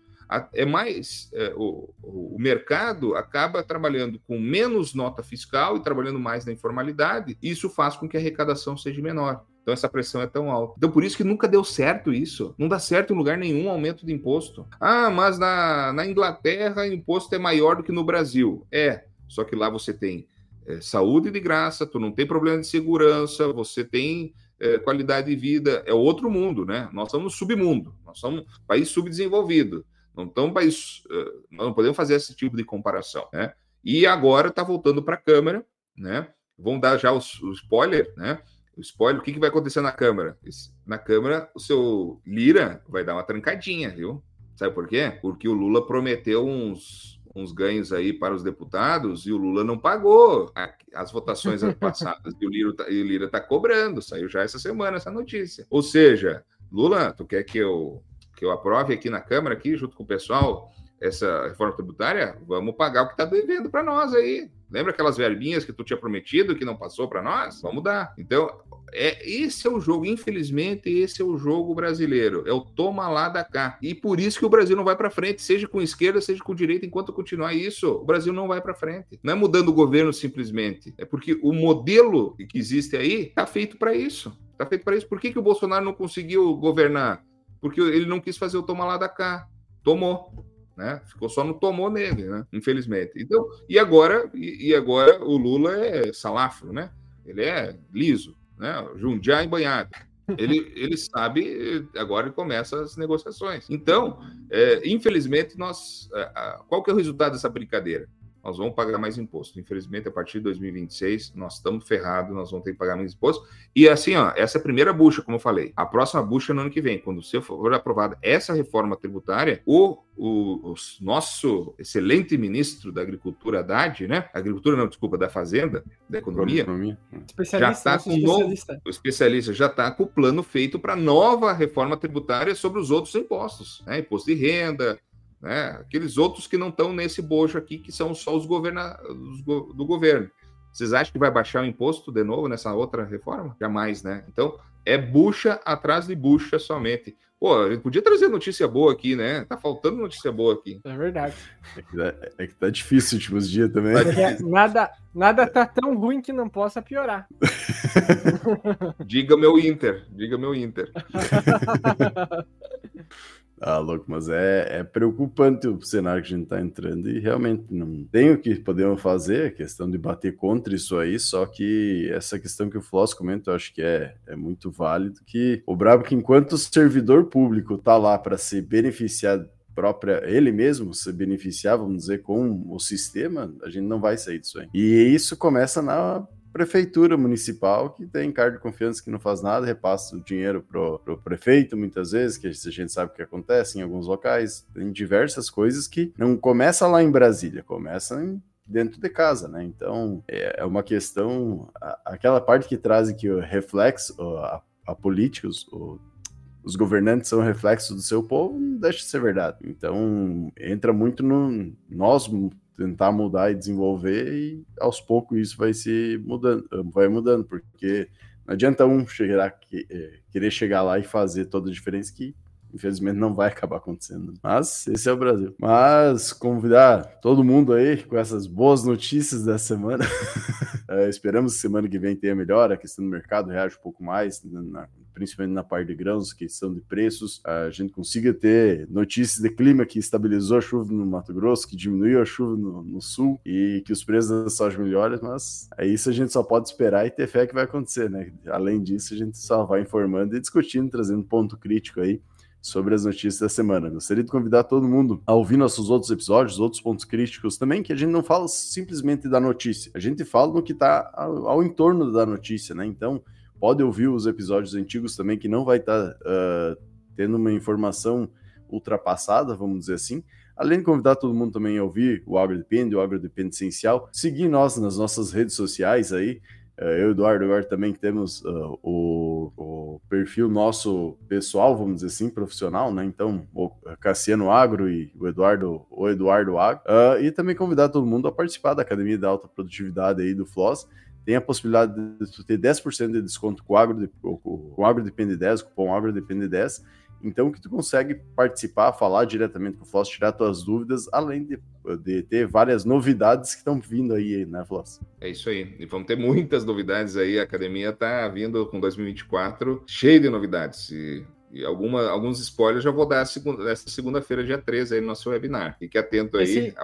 é mais é, o, o mercado acaba trabalhando com menos nota fiscal e trabalhando mais na informalidade. E isso faz com que a arrecadação seja menor. Então essa pressão é tão alta. Então por isso que nunca deu certo isso. Não dá certo em lugar nenhum aumento de imposto. Ah, mas na, na Inglaterra o imposto é maior do que no Brasil. É, só que lá você tem é, saúde de graça, tu não tem problema de segurança, você tem é, qualidade de vida, é outro mundo, né? Nós somos submundo, nós somos país subdesenvolvido. Não país, nós não podemos fazer esse tipo de comparação, né? E agora está voltando para a Câmara, né? Vão dar já o spoiler, né? O spoiler, o que, que vai acontecer na Câmara? Na Câmara, o seu Lira vai dar uma trancadinha, viu? Sabe por quê? Porque o Lula prometeu uns, uns ganhos aí para os deputados e o Lula não pagou as votações passadas. e o Lira está Lira tá cobrando, saiu já essa semana essa notícia. Ou seja, Lula, tu quer que eu, que eu aprove aqui na Câmara, aqui, junto com o pessoal, essa reforma tributária? Vamos pagar o que está devendo para nós aí. Lembra aquelas verbinhas que tu tinha prometido que não passou para nós? Vamos dar. Então, é, esse é o jogo, infelizmente, esse é o jogo brasileiro. É o toma lá da cá. E por isso que o Brasil não vai para frente, seja com esquerda, seja com direita, enquanto continuar isso, o Brasil não vai para frente. Não é mudando o governo simplesmente, é porque o modelo que existe aí está feito para isso. Está feito para isso. Por que, que o Bolsonaro não conseguiu governar? Porque ele não quis fazer o toma lá da cá. Tomou. Né? Ficou só no tomou nele, né? Infelizmente. Então, e agora, e, e agora o Lula é salafro, né? Ele é liso né? Jundiá banhado. Ele, ele sabe, agora começa as negociações. Então, é, infelizmente, nós. É, qual que é o resultado dessa brincadeira? Nós vamos pagar mais imposto. Infelizmente, a partir de 2026, nós estamos ferrados, nós vamos ter que pagar mais imposto. E assim, ó, essa é a primeira bucha, como eu falei. A próxima bucha é no ano que vem, quando se for aprovada essa reforma tributária, o, o, o, nosso excelente ministro da Agricultura, Haddad, né? Agricultura, não, desculpa, da Fazenda, da Economia, já está com especialista. o especialista já está com o plano feito para nova reforma tributária sobre os outros impostos, né? Imposto de renda, né? Aqueles outros que não estão nesse bojo aqui, que são só os governa do governo. Vocês acham que vai baixar o imposto de novo nessa outra reforma? Jamais, né? Então, é bucha atrás de bucha somente. Pô, gente podia trazer notícia boa aqui, né? Tá faltando notícia boa aqui. É verdade. É que tá, é que tá difícil os últimos dias também. É, nada, nada tá tão ruim que não possa piorar. diga meu Inter, diga meu Inter. Ah, louco, mas é, é preocupante o cenário que a gente está entrando e realmente não tem o que podemos fazer, a questão de bater contra isso aí, só que essa questão que o Floss comenta, eu acho que é, é muito válido, que o brabo que enquanto o servidor público tá lá para se beneficiar própria, ele mesmo se beneficiar, vamos dizer, com o sistema, a gente não vai sair disso aí. E isso começa na prefeitura municipal que tem cargo de confiança que não faz nada, repassa o dinheiro pro, pro prefeito muitas vezes, que a gente sabe o que acontece em alguns locais, tem diversas coisas que não começa lá em Brasília, começa em, dentro de casa, né? Então é, é uma questão, aquela parte que traz que o reflexo, a, a política, os, o, os governantes são reflexos do seu povo, não deixa de ser verdade. Então entra muito no nós tentar mudar e desenvolver e aos poucos isso vai se mudando, vai mudando, porque não adianta um chegar, é, querer chegar lá e fazer toda a diferença que infelizmente não vai acabar acontecendo. Mas esse é o Brasil. Mas convidar todo mundo aí com essas boas notícias da semana. é, esperamos que semana que vem tenha melhor, a questão do mercado reage um pouco mais na, principalmente na parte de grãos, questão de preços, a gente consiga ter notícias de clima que estabilizou a chuva no Mato Grosso, que diminuiu a chuva no, no sul e que os preços da soja melhorem, mas é isso a gente só pode esperar e ter fé que vai acontecer, né? Além disso, a gente só vai informando e discutindo, trazendo ponto crítico aí sobre as notícias da semana. Gostaria de convidar todo mundo a ouvir nossos outros episódios, outros pontos críticos também, que a gente não fala simplesmente da notícia, a gente fala no que está ao, ao entorno da notícia, né? Então, Pode ouvir os episódios antigos também, que não vai estar tá, uh, tendo uma informação ultrapassada, vamos dizer assim. Além de convidar todo mundo também a ouvir o Agro Depende, o Agro Depende Essencial, seguir nós nas nossas redes sociais aí. Eh, eu e Eduardo agora também temos uh, o, o, perfil nosso pessoal, vamos dizer assim, profissional, né? Então, o Cassiano Agro e o Eduardo, o Eduardo Agro. Uh, e também convidar todo mundo a participar da Academia da Alta Produtividade aí do Floss. Tem a possibilidade de ter 10% de desconto com o Agro, com o Agro Depende 10, cupom Agro Depende 10 então, que tu consegue participar, falar diretamente com o Floss, tirar tuas dúvidas, além de, de ter várias novidades que estão vindo aí, né, Floss? É isso aí. E vamos ter muitas novidades aí. A academia está vindo com 2024 cheio de novidades. E e alguma, alguns spoilers já vou dar segunda, nessa segunda-feira, dia 13, aí no nosso webinar. Fique atento aí, esse, a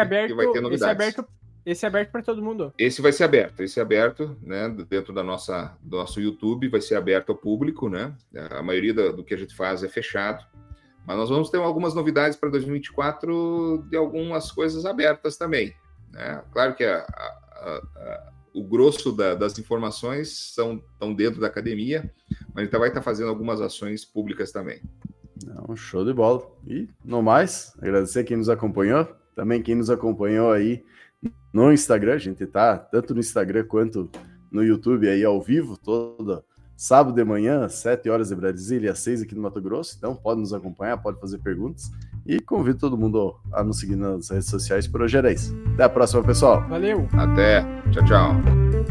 aberto, que vai ter novidades. Esse aberto esse é aberto para todo mundo. Esse vai ser aberto, esse é aberto, né? Dentro da nossa, do nosso YouTube, vai ser aberto ao público, né? A maioria do, do que a gente faz é fechado. Mas nós vamos ter algumas novidades para 2024 de algumas coisas abertas também. Né? Claro que a, a, a, o grosso da, das informações são, estão dentro da academia, mas a gente vai estar fazendo algumas ações públicas também. Não, show de bola. E, no mais, agradecer quem nos acompanhou, também quem nos acompanhou aí no Instagram, a gente tá tanto no Instagram quanto no YouTube aí ao vivo, toda sábado de manhã, às 7 horas de Brasília, às 6 aqui no Mato Grosso. Então pode nos acompanhar, pode fazer perguntas. E convido todo mundo a nos seguir nas redes sociais. Por hoje era isso. Até a próxima, pessoal. Valeu. Até. Tchau, tchau.